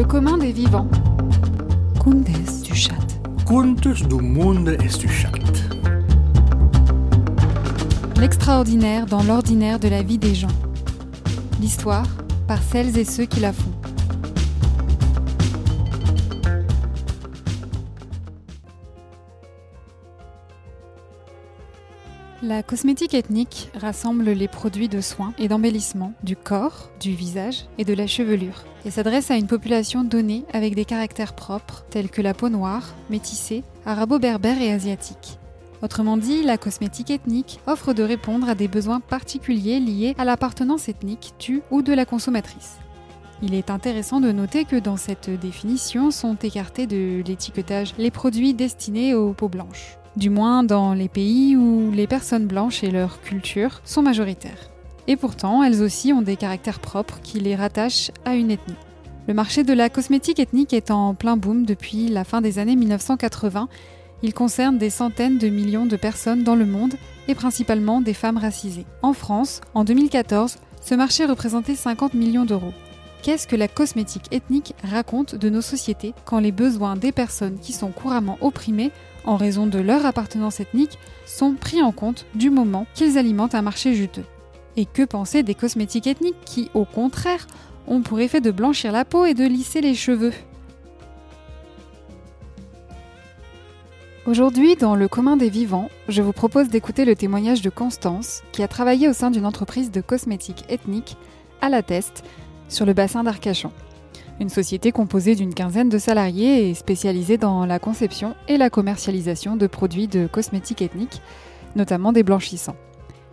Le commun des vivants. Contes du chat. Contes du monde et du chat. L'extraordinaire dans l'ordinaire de la vie des gens. L'histoire par celles et ceux qui la font. La cosmétique ethnique rassemble les produits de soins et d'embellissement du corps, du visage et de la chevelure et s'adresse à une population donnée avec des caractères propres tels que la peau noire, métissée, arabo-berbère et asiatique. Autrement dit, la cosmétique ethnique offre de répondre à des besoins particuliers liés à l'appartenance ethnique du ou de la consommatrice. Il est intéressant de noter que dans cette définition sont écartés de l'étiquetage les produits destinés aux peaux blanches du moins dans les pays où les personnes blanches et leur culture sont majoritaires. Et pourtant, elles aussi ont des caractères propres qui les rattachent à une ethnie. Le marché de la cosmétique ethnique est en plein boom depuis la fin des années 1980. Il concerne des centaines de millions de personnes dans le monde et principalement des femmes racisées. En France, en 2014, ce marché représentait 50 millions d'euros. Qu'est-ce que la cosmétique ethnique raconte de nos sociétés quand les besoins des personnes qui sont couramment opprimées en raison de leur appartenance ethnique, sont pris en compte du moment qu'ils alimentent un marché juteux. Et que penser des cosmétiques ethniques qui, au contraire, ont pour effet de blanchir la peau et de lisser les cheveux? Aujourd'hui, dans le commun des vivants, je vous propose d'écouter le témoignage de Constance, qui a travaillé au sein d'une entreprise de cosmétiques ethniques à la Teste, sur le bassin d'Arcachon une société composée d'une quinzaine de salariés et spécialisée dans la conception et la commercialisation de produits de cosmétiques ethniques, notamment des blanchissants.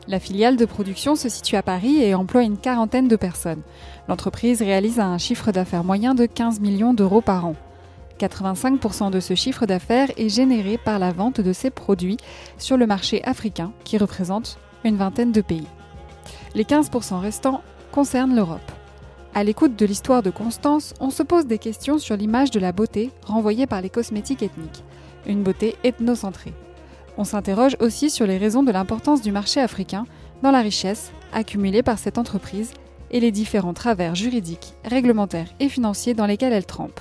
La filiale de production se situe à Paris et emploie une quarantaine de personnes. L'entreprise réalise un chiffre d'affaires moyen de 15 millions d'euros par an. 85% de ce chiffre d'affaires est généré par la vente de ces produits sur le marché africain, qui représente une vingtaine de pays. Les 15% restants concernent l'Europe. À l'écoute de l'histoire de Constance, on se pose des questions sur l'image de la beauté renvoyée par les cosmétiques ethniques, une beauté ethnocentrée. On s'interroge aussi sur les raisons de l'importance du marché africain dans la richesse accumulée par cette entreprise et les différents travers juridiques, réglementaires et financiers dans lesquels elle trempe.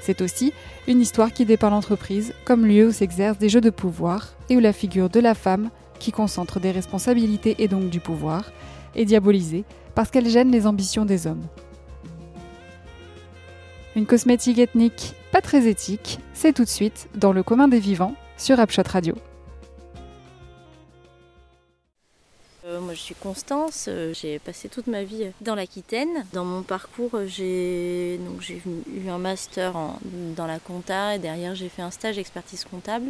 C'est aussi une histoire qui dépeint l'entreprise comme lieu où s'exercent des jeux de pouvoir et où la figure de la femme, qui concentre des responsabilités et donc du pouvoir, est diabolisée parce qu'elle gêne les ambitions des hommes. Une cosmétique ethnique pas très éthique, c'est tout de suite dans le commun des vivants sur Upshot Radio. Suis Constance, euh, j'ai passé toute ma vie dans l'Aquitaine. Dans mon parcours, j'ai eu un master dans la compta et derrière j'ai fait un stage d'expertise comptable.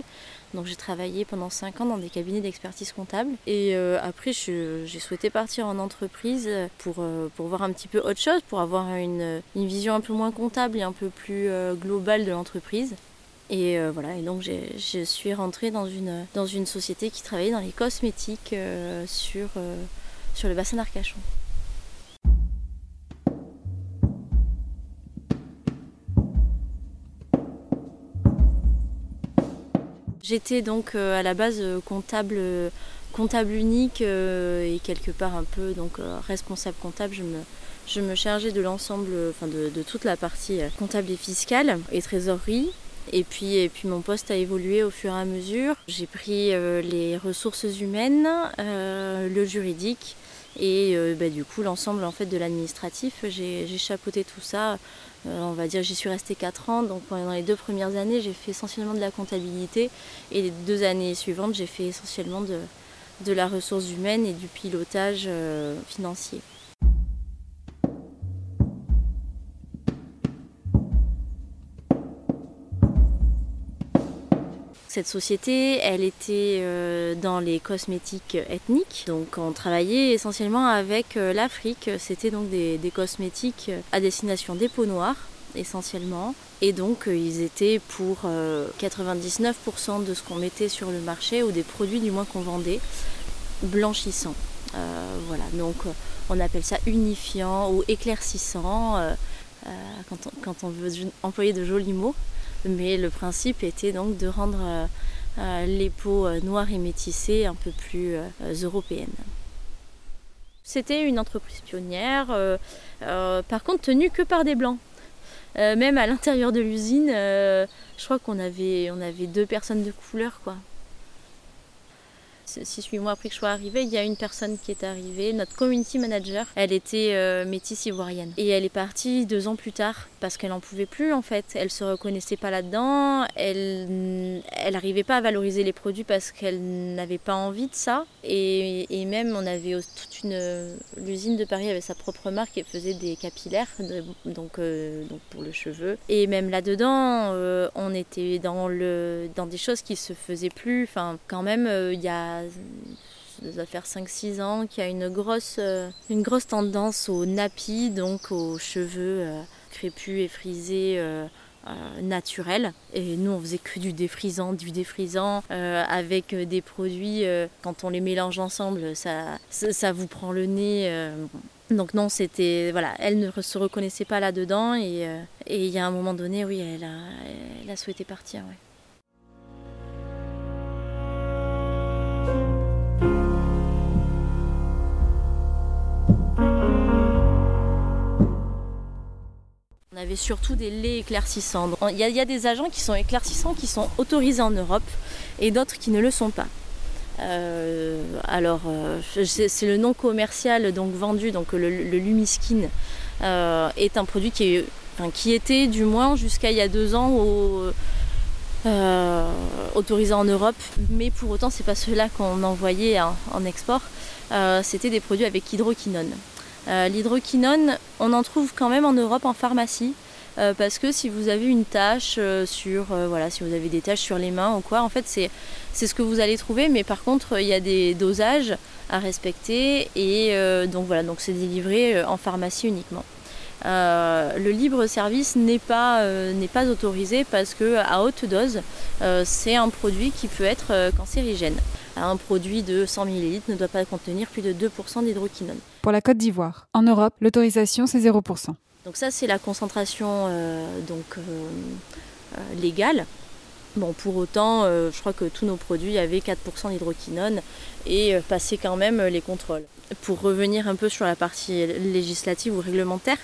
Donc j'ai travaillé pendant 5 ans dans des cabinets d'expertise comptable. Et euh, après j'ai souhaité partir en entreprise pour, pour voir un petit peu autre chose, pour avoir une, une vision un peu moins comptable et un peu plus globale de l'entreprise. Et euh, voilà, et donc je suis rentrée dans une, dans une société qui travaillait dans les cosmétiques euh, sur, euh, sur le bassin d'Arcachon. J'étais donc à la base comptable, comptable unique et quelque part un peu donc responsable comptable. Je me, je me chargeais de l'ensemble, enfin de, de, toute la partie comptable et fiscale et trésorerie. Et puis, et puis mon poste a évolué au fur et à mesure. J'ai pris euh, les ressources humaines, euh, le juridique et euh, bah, du coup l'ensemble en fait de l'administratif. J'ai chapeauté tout ça. on va dire j'y suis restée 4 ans. Donc pendant les deux premières années j'ai fait essentiellement de la comptabilité et les deux années suivantes j'ai fait essentiellement de, de la ressource humaine et du pilotage financier. Cette société, elle était euh, dans les cosmétiques ethniques. Donc on travaillait essentiellement avec euh, l'Afrique. C'était donc des, cosmétiques à destination des peaux noires essentiellement. Et donc euh, ils étaient pour 99% de ce qu'on mettait sur le marché ou des produits du moins qu'on vendait blanchissants. voilà, donc on appelle ça unifiant ou éclaircissant quand, quand on veut employer de jolis mots. Mais le principe était donc de rendre euh, euh, les peaux euh, noires et métissées un peu plus européennes. C'était une entreprise pionnière, par contre tenue que par des blancs. même à l'intérieur de l'usine, je crois qu'on avait, on avait deux personnes de couleur, quoi. 6-8 mois après que je sois arrivée, il y a une personne qui est arrivée, notre community manager. Elle était métisse ivoirienne. Et elle est partie deux ans plus tard parce qu'elle n'en pouvait plus en fait. Elle se reconnaissait pas là-dedans. Elle elle n'arrivait pas à valoriser les produits parce qu'elle n'avait pas envie de ça. Et, même on avait toute une l'usine de Paris avait sa propre marque et faisait des capillaires donc euh, donc pour le cheveu. Et même là-dedans, euh, on était dans le dans des choses qui se faisaient plus. Enfin quand même il y a ça doit faire 5-6 ans qu'il y a une grosse, euh, une grosse tendance au nappy, donc aux cheveux euh, crépus et frisés. Euh, naturels et nous on faisait que du défrisant du défrisant avec des produits quand on les mélange ensemble ça, ça, vous prend le nez donc non c'était voilà elle ne se reconnaissait pas là dedans et il y a un moment donné oui elle a, elle a souhaité partir. On avait surtout des laits éclaircissants. Il y, a, des agents qui sont éclaircissants qui sont autorisés en Europe et d'autres qui ne le sont pas. Euh, alors, euh, c'est le nom commercial donc vendu, donc le, Lumiskin euh, est un produit qui, est, qui était du moins jusqu'à il y a deux ans autorisé en Europe, mais pour autant c'est pas ceux-là qu'on envoyait en export. C'était des produits avec hydroquinone. Euh, l'hydroquinone, on en trouve quand même en Europe en pharmacie. Euh, parce que si vous avez une tache euh, sur voilà si vous avez des taches sur les mains ou quoi en fait c'est ce que vous allez trouver mais par contre il y a des dosages à respecter et donc voilà donc c'est délivré en pharmacie uniquement le libre service n'est pas, n'est pas autorisé parce que à haute dose c'est un produit qui peut être cancérigène un produit de 100 ml ne doit pas contenir plus de 2% d'hydroquinone. Pour la Côte d'Ivoire, en Europe, l'autorisation c'est 0%. Donc ça c'est la concentration euh, donc, euh, euh, légale. Bon, pour autant, je crois que tous nos produits avaient 4% d'hydroquinone et passaient quand même les contrôles. Pour revenir un peu sur la partie législative ou réglementaire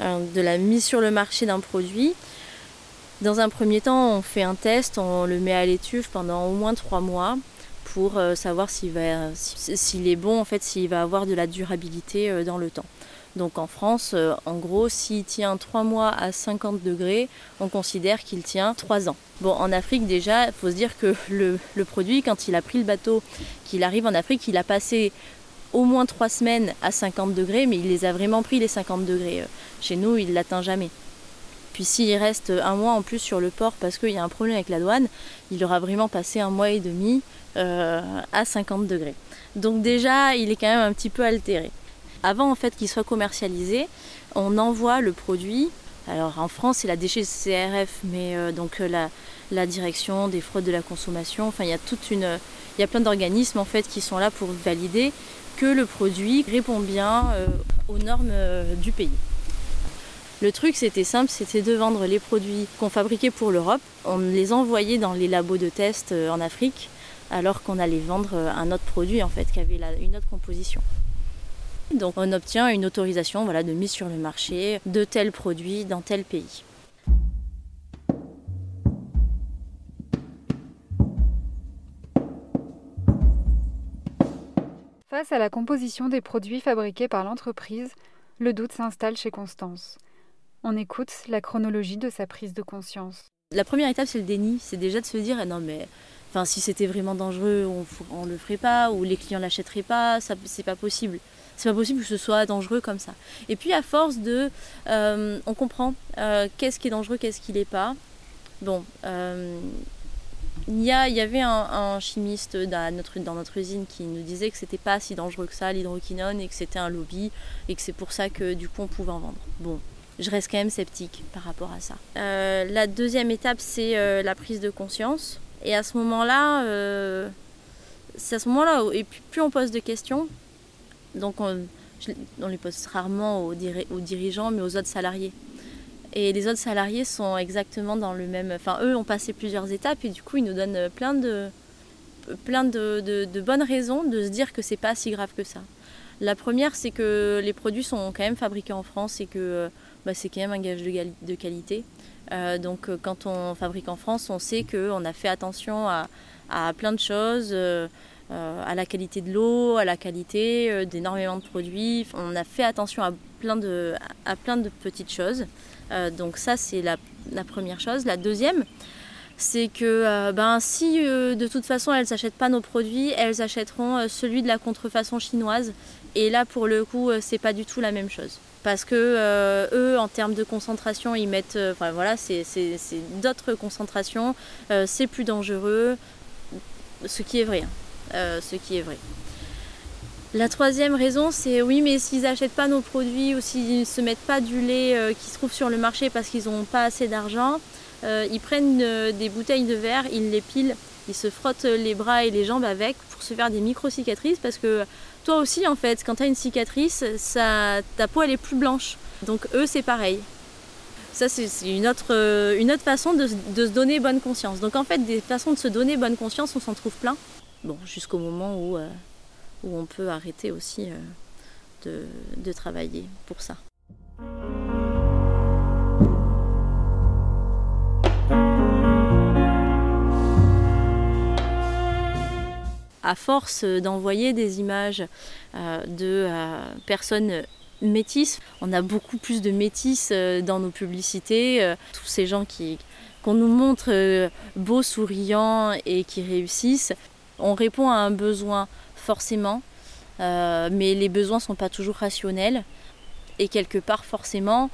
de la mise sur le marché d'un produit, dans un premier temps, on fait un test, on le met à l'étuve pendant au moins 3 mois pour euh, savoir s'il est bon, en fait, s'il va avoir de la durabilité euh, dans le temps. Donc en France, euh, en gros, s'il tient 3 mois à 50 degrés, on considère qu'il tient 3 ans. Bon, en Afrique déjà, il faut se dire que le, produit, quand il a pris le bateau, qu'il arrive en Afrique, il a passé au moins 3 semaines à 50 degrés, mais il les a vraiment pris les 50 degrés. Chez nous, il ne l'atteint jamais. Puis s'il reste un mois en plus sur le port parce qu'il y a un problème avec la douane, il aura vraiment passé un mois et demi à 50 degrés. Donc déjà, il est quand même un petit peu altéré. Avant en fait qu'il soit commercialisé, on envoie le produit. Alors en France, c'est la DGCRF, mais euh, donc euh, la, direction des fraudes de la consommation. Enfin, il y a toute une, il y a plein d'organismes en fait qui sont là pour valider que le produit répond bien aux normes du pays. Le truc, c'était simple, c'était de vendre les produits qu'on fabriquait pour l'Europe. On les envoyait dans les labos de test en Afrique alors qu'on allait vendre euh, un autre produit en fait qui avait une autre composition. Donc on obtient une autorisation voilà, de mise sur le marché de tel produit dans tel pays. Face à la composition des produits fabriqués par l'entreprise, le doute s'installe chez Constance. On écoute la chronologie de sa prise de conscience. La première étape, c'est le déni. C'est déjà de se dire non, mais Si c'était vraiment dangereux, on, ne le ferait pas, ou les clients l'achèteraient pas, c'est pas possible. C'est pas possible que ce soit dangereux comme ça. Et puis à force de, euh, on comprend euh, qu'est-ce qui est dangereux, qu'est-ce qui l'est pas. Bon, euh, il y, y, avait un, chimiste dans notre, usine qui nous disait que c'était pas si dangereux que ça l'hydroquinone et que c'était un lobby et que c'est pour ça que du coup on pouvait en vendre. Bon, je reste quand même sceptique par rapport à ça. la deuxième étape c'est la prise de conscience. Et à ce moment-là, euh, c'est à ce moment-là, et puis plus on pose de questions, donc on, les pose rarement aux, dirigeants, mais aux autres salariés. Et les autres salariés sont exactement dans le même. Enfin, eux ont passé plusieurs étapes et du coup, ils nous donnent plein de, plein de, bonnes raisons de se dire que c'est pas si grave que ça. La première, c'est que les produits sont quand même fabriqués en France et que bah, c'est quand même un gage de, qualité. Donc quand on fabrique en France, on sait qu'on a fait attention à, plein de choses. à la qualité de l'eau, à la qualité d'énormément de produits. On a fait attention à plein de, petites choses. donc ça, c'est la, la, première chose. La deuxième, c'est que euh, ben, si euh, de toute façon elles n'achètent pas nos produits, elles achèteront euh, celui de la contrefaçon chinoise. Et là, pour le coup, c'est pas du tout la même chose. Parce que eux, en termes de concentration, ils mettent. Enfin voilà, c'est d'autres concentrations, c'est plus dangereux. Ce qui est vrai. Hein. ce qui est vrai. La troisième raison, c'est oui, mais s'ils n'achètent pas nos produits ou s'ils ne se mettent pas du lait qui se trouve sur le marché parce qu'ils n'ont pas assez d'argent, euh, ils prennent euh, des bouteilles de verre, ils les pilent, ils se frottent les bras et les jambes avec pour se faire des micro-cicatrices parce que toi aussi en fait, quand tu as une cicatrice, ça, ta peau elle est plus blanche. Donc eux c'est pareil. Ça c'est une autre, euh, une autre façon de, se donner bonne conscience. Donc en fait des façons de se donner bonne conscience, on s'en trouve plein. Bon, jusqu'au moment où, où on peut arrêter aussi de travailler pour ça. À force d'envoyer des images euh, de euh, personnes métisses, on a beaucoup plus de métisses euh, dans nos publicités. tous ces gens qui, qu'on nous montre beaux, souriants et qui réussissent, on répond à un besoin forcément, mais les besoins ne sont pas toujours rationnels. Et quelque part, forcément,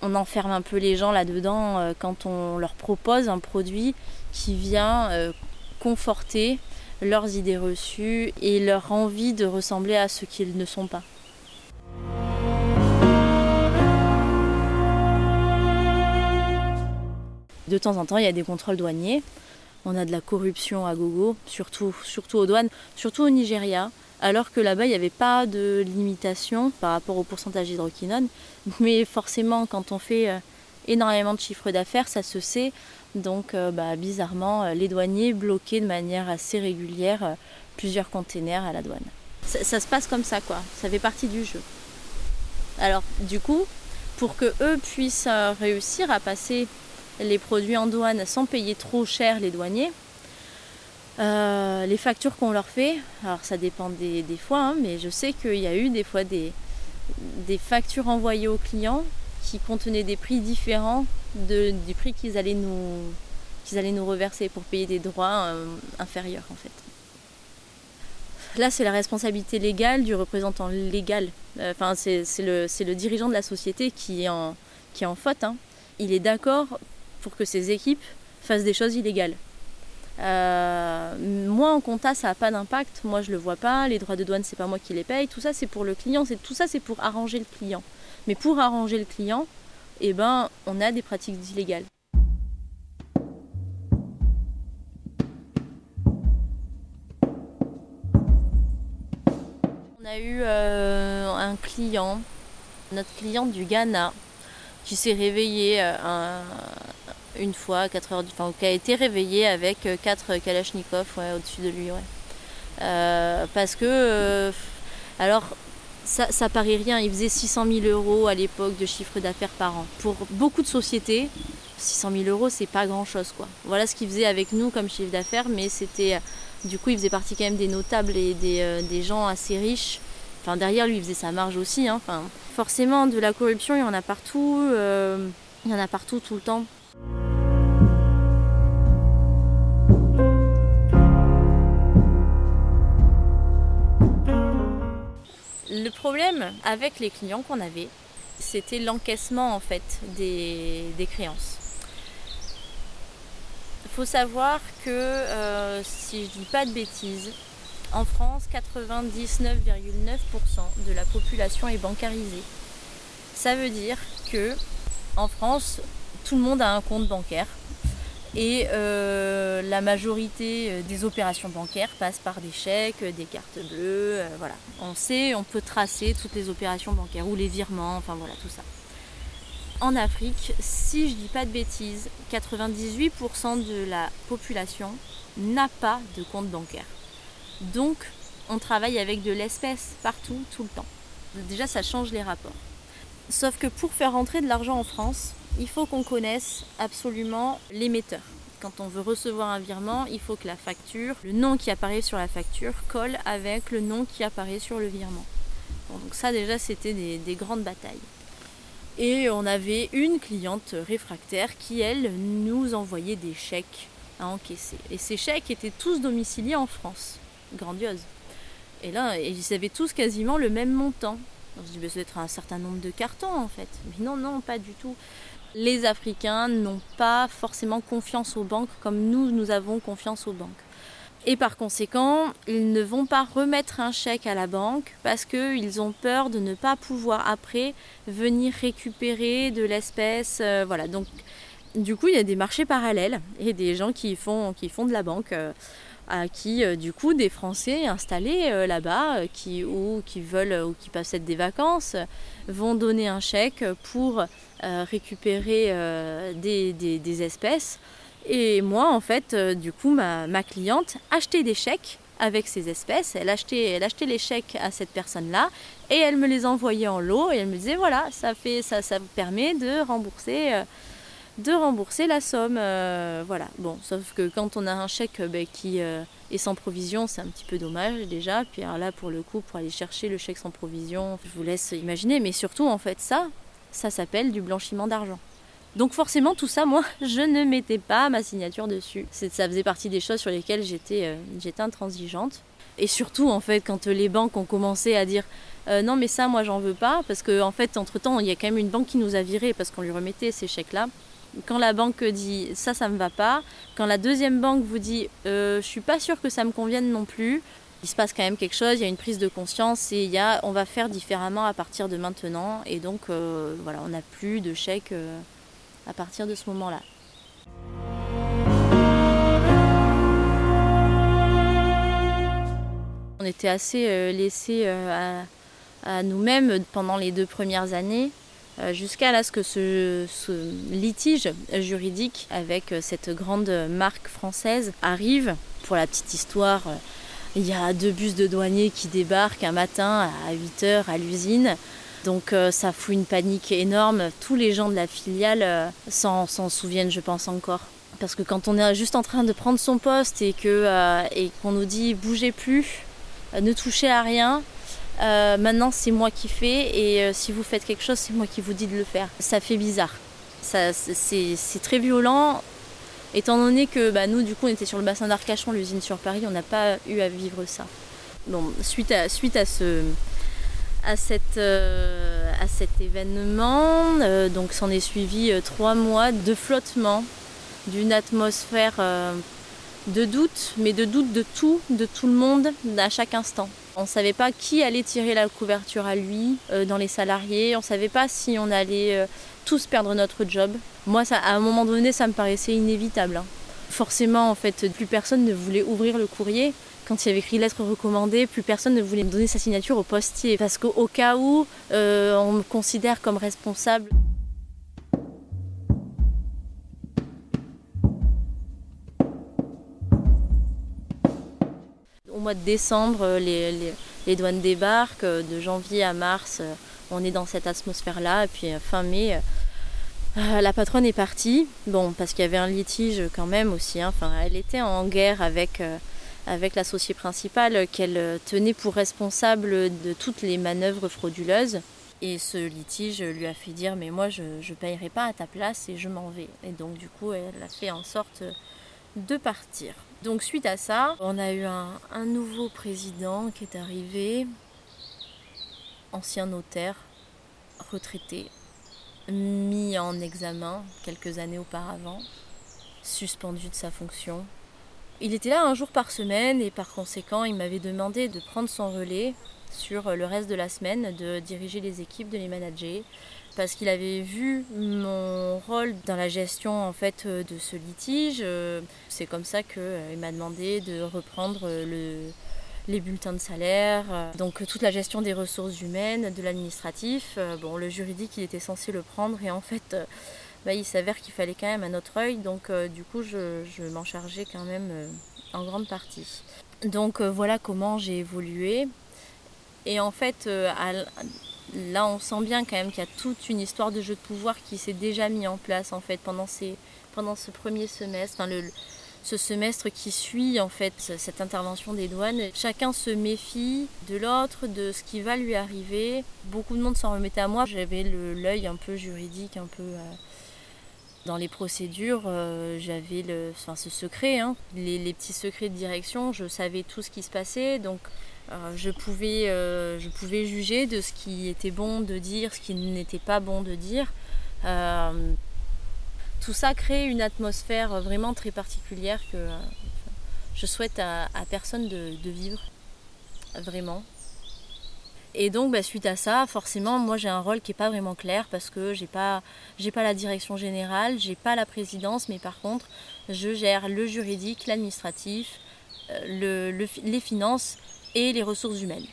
on enferme un peu les gens là-dedans quand on leur propose un produit qui vient conforter leurs idées reçues et leur envie de ressembler à ce qu'ils ne sont pas. De temps en temps, il y a des contrôles douaniers. On a de la corruption à gogo, surtout, surtout aux douanes, surtout au Nigeria, alors que là-bas, il n'y avait pas de limitation par rapport au pourcentage d'hydroquinone. Mais forcément, quand on fait euh, énormément de chiffres d'affaires, ça se sait. Donc euh, bah, bizarrement, euh, les douaniers bloquaient de manière assez régulière euh, plusieurs containers à la douane. Ça, se passe comme ça quoi, ça fait partie du jeu. Alors du coup, pour que eux puissent réussir à passer les produits en douane sans payer trop cher les douaniers, les factures qu'on leur fait, alors ça dépend des, fois, hein, mais je sais qu'il y a eu des fois des, des factures envoyées aux clients qui contenaient des prix différents du prix qu'ils allaient, nous, allaient nous reverser pour payer des droits euh, inférieurs en fait. Là, c'est la responsabilité légale du représentant légal. Euh, enfin, c'est, le, le, dirigeant de la société qui est en, qui est en faute. Hein. Il est d'accord pour que ses équipes fassent des choses illégales. Euh, moi en compta ça n'a pas d'impact, moi je le vois pas, les droits de douane c'est pas moi qui les paye, tout ça c'est pour le client, c'est, tout ça c'est pour arranger le client. Mais pour arranger le client, eh ben, on a des pratiques illégales. On a eu euh, un client, notre client du Ghana, qui s'est réveillé euh, une fois, 4 heures, enfin, qui a été réveillé avec 4 euh, Kalachnikov au-dessus de lui. parce que, alors, ça, paraît rien. Il faisait 600 000 euros à l'époque de chiffre d'affaires par an. Pour beaucoup de sociétés, 600 000 euros, c'est pas grand chose. Quoi. Voilà ce qu'il faisait avec nous comme chiffre d'affaires, mais c'était. Du coup, il faisait partie quand même des notables et des, euh, gens assez riches. Enfin, derrière lui, il faisait sa marge aussi. Hein. Forcément, de la corruption, il y en a partout. Euh, il y en a partout, tout le temps. Le problème avec les clients qu'on avait, c'était l'encaissement en fait des, créances. Il faut savoir que, euh, si je dis pas de bêtises, en France, 99,9% de la population est bancarisée. Ça veut dire que en France, tout le monde a un compte bancaire. Et euh, la majorité euh, des opérations bancaires passent par des chèques, des cartes bleues, euh, voilà. On sait, on peut tracer toutes les opérations bancaires ou les virements, enfin voilà, tout ça. En Afrique, si je dis pas de bêtises, 98% de la population n'a pas de compte bancaire. Donc, on travaille avec de l'espèce partout, tout le temps. Déjà, ça change les rapports. Sauf que pour faire rentrer de l'argent en France, il faut qu'on connaisse absolument l'émetteur. Quand on veut recevoir un virement, il faut que la facture, le nom qui apparaît sur la facture, colle avec le nom qui apparaît sur le virement. donc ça déjà, c'était des, des grandes batailles. Et on avait une cliente réfractaire qui, elle, nous envoyait des chèques à encaisser. Et ces chèques étaient tous domiciliés en France. Grandiose. Et là, ils avaient tous quasiment le même montant. On se dit, ça doit être un certain nombre de cartons en fait. Mais non, non, pas du tout. Les Africains n'ont pas forcément confiance aux banques comme nous, nous avons confiance aux banques. Et par conséquent, ils ne vont pas remettre un chèque à la banque parce qu'ils ont peur de ne pas pouvoir après venir récupérer de l'espèce. Euh, voilà, donc du coup, il y a des marchés parallèles et des gens qui font, qui font de la banque. Euh, à qui euh, du coup des Français installés là-bas qui ou qui veulent ou qui possèdent des vacances vont donner un chèque pour récupérer des, des, espèces et moi, en fait, euh, du coup, ma, cliente achetait des chèques avec ces espèces. Elle achetait, elle achetait les chèques à cette personne-là et elle me les envoyait en lot et elle me disait voilà, ça fait, ça, ça permet de rembourser, euh, de rembourser la somme. Euh, voilà. Bon, sauf que quand on a un chèque ben, qui est sans provision, c'est un petit peu dommage déjà. Puis là, pour le coup, pour aller chercher le chèque sans provision, je vous laisse imaginer. Mais surtout, en fait, ça, ça s'appelle du blanchiment d'argent. Donc forcément tout ça, moi, je ne mettais pas ma signature dessus. Ça faisait partie des choses sur lesquelles j'étais euh, intransigeante. Et surtout, en fait, quand les banques ont commencé à dire euh, non mais ça, moi, j'en veux pas, parce qu'en en fait, entre-temps, il y a quand même une banque qui nous a virés parce qu'on lui remettait ces chèques-là. Quand la banque dit ça, ça me va pas, quand la deuxième banque vous dit euh, je suis pas sûre que ça me convienne non plus, il se passe quand même quelque chose, il y a une prise de conscience et il y a, on va faire différemment à partir de maintenant. Et donc, voilà, on n'a plus de chèques à partir de ce moment-là. On était assez euh, laissés euh, à, nous-mêmes pendant les deux premières années, euh, jusqu'à ce que ce, litige juridique avec cette grande marque française arrive. Pour la petite histoire, il y a deux bus de douaniers qui débarquent un matin à 8h à l'usine donc euh, ça fout une panique énorme. Tous les gens de la filiale euh, s'en, souviennent, je pense encore. Parce que quand on est juste en train de prendre son poste et, euh, qu'on nous dit bougez plus, ne touchez à rien, maintenant c'est moi qui fais et si vous faites quelque chose, c'est moi qui vous dis de le faire. Ça fait bizarre. C'est, très violent. Étant donné que bah, nous, du coup, on était sur le bassin d'Arcachon, l'usine sur Paris, on n'a pas eu à vivre ça. Suite à, ce, euh, cet événement. Euh, donc s'en est suivi euh, trois mois de flottement, d'une atmosphère de doute, mais de doute de tout, de tout le monde, à chaque instant. On ne savait pas qui allait tirer la couverture à lui dans les salariés. On ne savait pas si on allait tous perdre notre job. Moi, ça, à un moment donné, ça me paraissait inévitable. Hein. Forcément, en fait, plus personne ne voulait ouvrir le courrier quand il y avait écrit lettre recommandée, plus personne ne voulait me donner sa signature au postier. Parce qu'au cas où euh, on me considère comme responsable. Au mois de décembre, les, douanes débarquent. De janvier à mars, on est dans cette atmosphère-là. Et puis fin mai, euh, la patronne est partie. Bon, parce qu'il y avait un litige quand même aussi. Hein. Elle était en guerre avec euh, avec l'associé principal qu'elle tenait pour responsable de toutes les manœuvres frauduleuses. Et ce litige lui a fait dire mais moi je ne payerai pas à ta place et je m'en vais. Et donc du coup elle a fait en sorte de partir. Donc suite à ça, on a eu un, un nouveau président qui est arrivé, ancien notaire, retraité, mis en examen quelques années auparavant, suspendu de sa fonction, il était là un jour par semaine et par conséquent, il m'avait demandé de prendre son relais sur le reste de la semaine, de diriger les équipes, de les manager, parce qu'il avait vu mon rôle dans la gestion en fait de ce litige. C'est comme ça qu'il m'a demandé de reprendre les bulletins de salaire, donc toute la gestion des ressources humaines, de l'administratif. Bon, le juridique, il était censé le prendre et en fait, bah, il s'avère qu'il fallait quand même un autre œil, donc euh, du coup je, m'en chargeais quand même euh, en grande partie. Donc voilà comment j'ai évolué. Et en fait, là on sent bien quand même qu'il y a toute une histoire de jeu de pouvoir qui s'est déjà mis en place en fait pendant, ce premier semestre. Enfin, ce semestre qui suit en fait cette intervention des douanes. Chacun se méfie de l'autre, de ce qui va lui arriver. Beaucoup de monde s'en remettait à moi. J'avais l'œil un peu juridique, un peu euh, dans les procédures. Euh, j'avais le, enfin, ce secret, hein. les, petits secrets de direction. Je savais tout ce qui se passait, donc euh, je pouvais, je pouvais juger de ce qui était bon de dire, ce qui n'était pas bon de dire tout ça crée une atmosphère vraiment très particulière que euh, je souhaite à, personne de, vivre, vraiment. Et donc, bah, suite à ça, forcément, moi j'ai un rôle qui n'est pas vraiment clair parce que j'ai pas, pas la direction générale, j'ai pas la présidence, mais par contre, je gère le juridique, l'administratif, euh, les finances et les ressources humaines.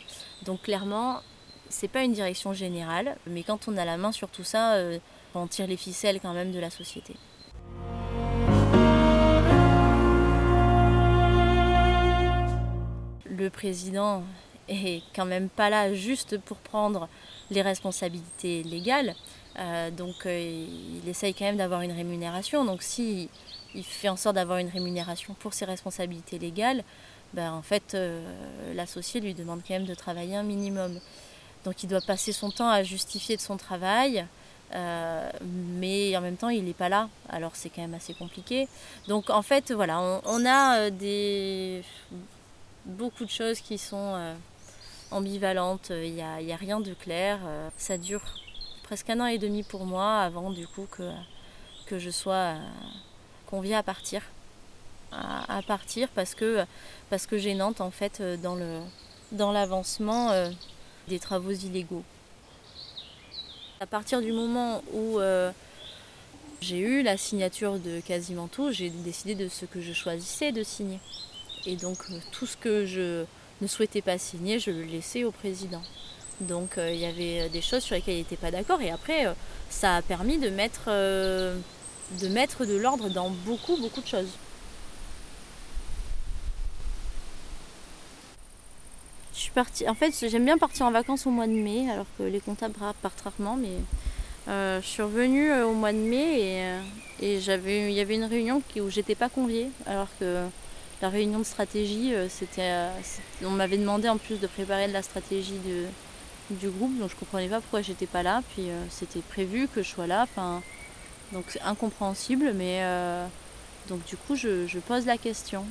Donc clairement, c'est pas une direction générale, mais quand on a la main sur tout ça, euh, on tire les ficelles quand même de la société. Le président est quand même pas là juste pour prendre les responsabilités légales. Euh, donc euh, il essaye quand même d'avoir une rémunération. Donc si il fait en sorte d'avoir une rémunération pour ses responsabilités légales, ben, en fait euh, l'associé lui demande quand même de travailler un minimum. Donc il doit passer son temps à justifier de son travail, mais en même temps, il n'est pas là, alors c'est quand même assez compliqué. Donc en fait, voilà, on, a euh, des, beaucoup de choses qui sont euh, ambivalentes, il n'y a, a, rien de clair. ça dure presque un an et demi pour moi avant du coup que, que je sois conviée à partir. À, partir parce que, parce que gênante en fait dans, le, dans l'avancement des travaux illégaux. À partir du moment où euh, j'ai eu la signature de quasiment tout, j'ai décidé de ce que je choisissais de signer. Et donc euh, tout ce que je ne souhaitais pas signer, je le laissais au président. Donc euh, il y avait des choses sur lesquelles il n'était pas d'accord et après ça a permis de mettre, de, mettre de l'ordre dans beaucoup beaucoup de choses. En fait, j'aime bien partir en vacances au mois de mai, alors que les comptables partent rarement, mais euh, je suis revenue euh, au mois de mai et, euh, il y avait une réunion où j'étais pas conviée, alors que la réunion de stratégie, c'était, on m'avait demandé en plus de préparer de la stratégie du groupe, donc je comprenais pas pourquoi j'étais pas là. Puis c'était prévu que je sois là, donc c'est incompréhensible, mais donc du coup je pose la question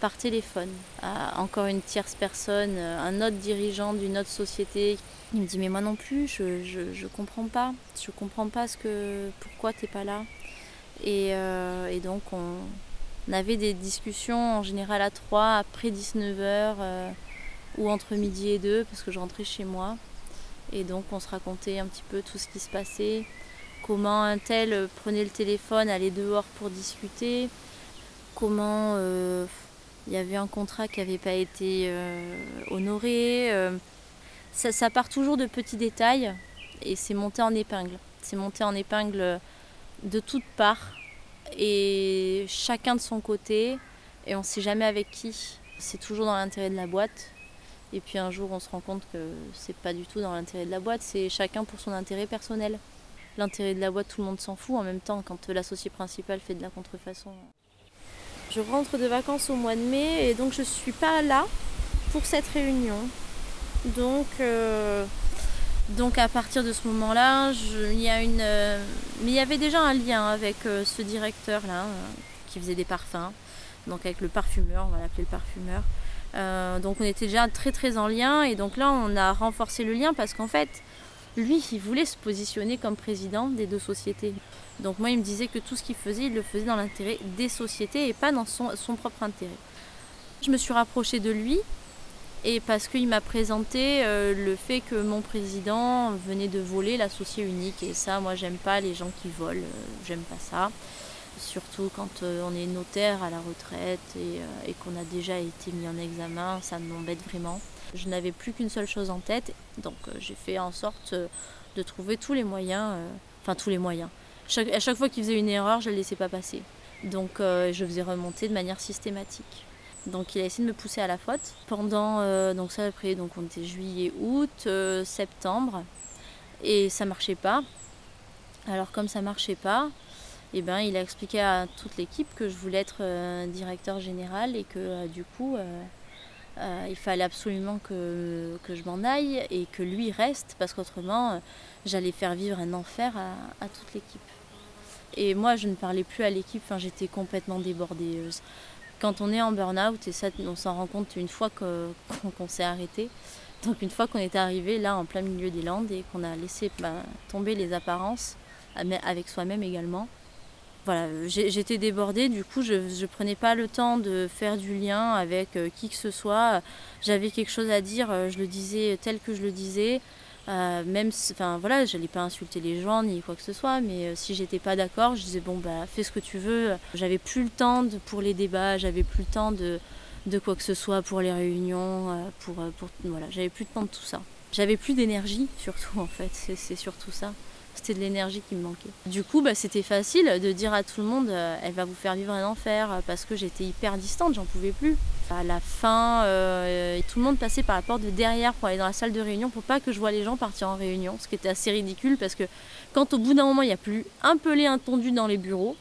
par téléphone à encore une tierce personne, un autre dirigeant d'une autre société. Il me dit mais moi non plus, je, je, comprends pas, je comprends pas ce que pourquoi t'es pas là. Euh, et donc on, avait des discussions en général à 3 après 19h euh, ou entre midi et 2 parce que je rentrais chez moi. Et donc on se racontait un petit peu tout ce qui se passait, comment un tel prenait le téléphone, allait dehors pour discuter, comment euh, il y avait un contrat qui n'avait pas été euh, honoré. Euh, ça, part toujours de petits détails et c'est monté en épingle. C'est monté en épingle de toutes parts et chacun de son côté et on ne sait jamais avec qui. C'est toujours dans l'intérêt de la boîte. Et puis un jour on se rend compte que c'est pas du tout dans l'intérêt de la boîte, c'est chacun pour son intérêt personnel. L'intérêt de la boîte, tout le monde s'en fout. En même temps, quand l'associé principal fait de la contrefaçon, je rentre de vacances au mois de mai et donc je suis pas là pour cette réunion. Donc, euh, donc à partir de ce moment-là, euh, il y avait déjà un lien avec euh, ce directeur-là qui faisait des parfums, donc avec le parfumeur, on va l'appeler le parfumeur. donc on était déjà très très en lien et donc là on a renforcé le lien parce qu'en fait lui il voulait se positionner comme président des deux sociétés. Donc moi, il me disait que tout ce qu'il faisait, il le faisait dans l'intérêt des sociétés et pas dans son, propre intérêt. Je me suis rapprochée de lui et parce qu'il m'a présenté euh, le fait que mon président venait de voler l'associé unique. Et ça, moi, j'aime pas les gens qui volent, euh, j'aime pas ça. Surtout quand euh, on est notaire à la retraite et, qu'on a déjà été mis en examen, ça m'embête vraiment. Je n'avais plus qu'une seule chose en tête, donc j'ai fait en sorte de trouver tous les moyens, enfin tous les moyens, à chaque fois qu'il faisait une erreur, je ne laissais pas passer. Donc je faisais remonter de manière systématique. Donc il a essayé de me pousser à la faute pendant donc ça après donc on était juillet août septembre et ça marchait pas. Alors comme ça marchait pas, eh ben, il a expliqué à toute l'équipe que je voulais être directeur général et que du coup euh, il fallait absolument que, je m'en aille et que lui reste parce qu'autrement euh, j'allais faire vivre un enfer à, toute l'équipe. Et moi je ne parlais plus à l'équipe, j'étais complètement débordée. Quand on est en burn-out, et ça on s'en rend compte une fois qu'on s'est arrêté, donc une fois qu'on était arrivé là en plein milieu des Landes et qu'on a laissé ben, tomber les apparences, avec soi-même également, voilà, j'étais débordée, du coup je ne prenais pas le temps de faire du lien avec euh, qui que ce soit. J'avais quelque chose à dire, euh, je le disais tel que je le disais. Euh, même, enfin voilà, j'allais pas insulter les gens ni quoi que ce soit, mais si j'étais pas d'accord, je disais bon bah fais ce que tu veux. J'avais plus le temps pour les débats, j'avais plus le temps de, de quoi que ce soit pour les réunions, pour, pour voilà, j'avais plus de temps de tout ça. J'avais plus d'énergie surtout en fait, c'est surtout ça. C'était de l'énergie qui me manquait. Du coup, bah, c'était facile de dire à tout le monde, euh, elle va vous faire vivre un enfer, euh, parce que j'étais hyper distante, j'en pouvais plus. À la fin, euh, tout le monde passait par la porte de derrière pour aller dans la salle de réunion, pour pas que je vois les gens partir en réunion, ce qui était assez ridicule, parce que quand au bout d'un moment, il n'y a plus un pelé intondu dans les bureaux,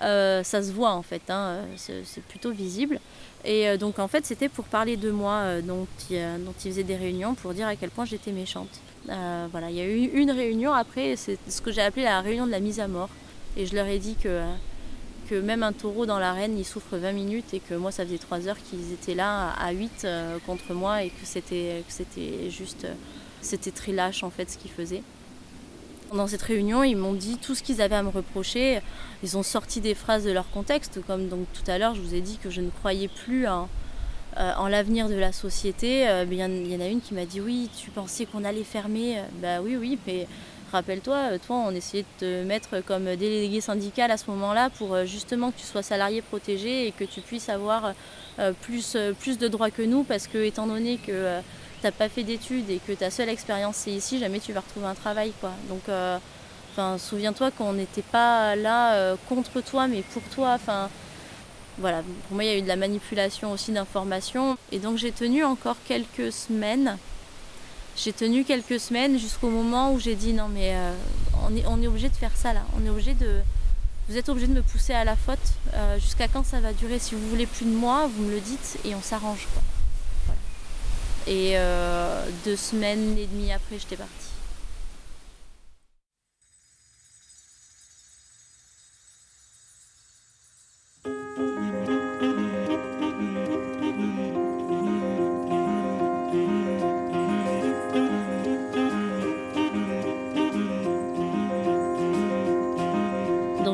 ça se voit en fait, hein, c'est plutôt visible. Et donc en fait, c'était pour parler de moi dont, dont ils faisaient des réunions, pour dire à quel point j'étais méchante. Euh, voilà, il y a eu une réunion après, c'est ce que j'ai appelé la réunion de la mise à mort. Et je leur ai dit que, que même un taureau dans l'arène, il souffre 20 minutes et que moi, ça faisait 3 heures qu'ils étaient là à 8 euh, contre moi et que c'était juste, c'était très lâche en fait ce qu'ils faisaient. Dans cette réunion, ils m'ont dit tout ce qu'ils avaient à me reprocher. Ils ont sorti des phrases de leur contexte, comme donc tout à l'heure, je vous ai dit que je ne croyais plus en, euh, en l'avenir de la société. Euh, il y, en a une qui m'a dit oui, tu pensais qu'on allait fermer? Bah oui, oui, mais rappelle-toi, euh, toi, on essayait de te mettre comme délégué syndical à ce moment-là pour justement que tu sois salarié protégé et que tu puisses avoir plus, de droits que nous parce que étant donné que tu n'as pas fait d'études et que ta seule expérience c'est ici, jamais tu vas retrouver un travail. Quoi. Donc, souviens-toi qu'on n'était pas là contre toi, mais pour toi. Voilà, pour moi, il y a eu de la manipulation aussi d'informations. Et donc, j'ai tenu encore quelques semaines. J'ai tenu quelques semaines jusqu'au moment où j'ai dit non, mais euh, on, est, obligé de faire ça là. Vous êtes obligé de me pousser à la faute. Euh, jusqu'à quand ça va durer? Si vous voulez plus de moi, vous me le dites et on s'arrange. Et euh, deux semaines et demie après, j'étais partie.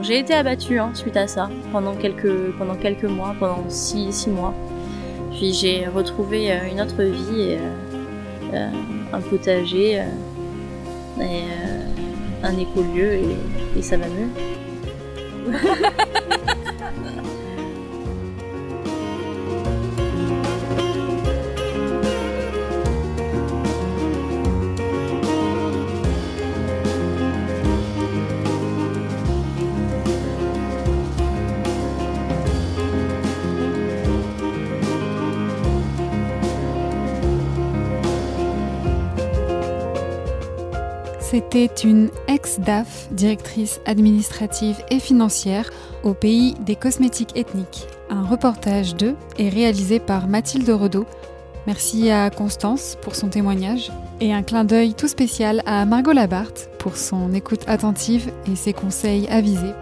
J'ai été abattue hein, suite à ça pendant quelques, pendant quelques mois, pendant six, six mois. Puis j'ai retrouvé euh, une autre vie, et, euh, euh, un potager, et, un écolieu et, et ça va mieux. C'était une ex-DAF, directrice administrative et financière au pays des cosmétiques ethniques. Un reportage de est réalisé par Mathilde Redeau. Merci à Constance pour son témoignage et un clin d'œil tout spécial à Margot Labarthe pour son écoute attentive et ses conseils avisés.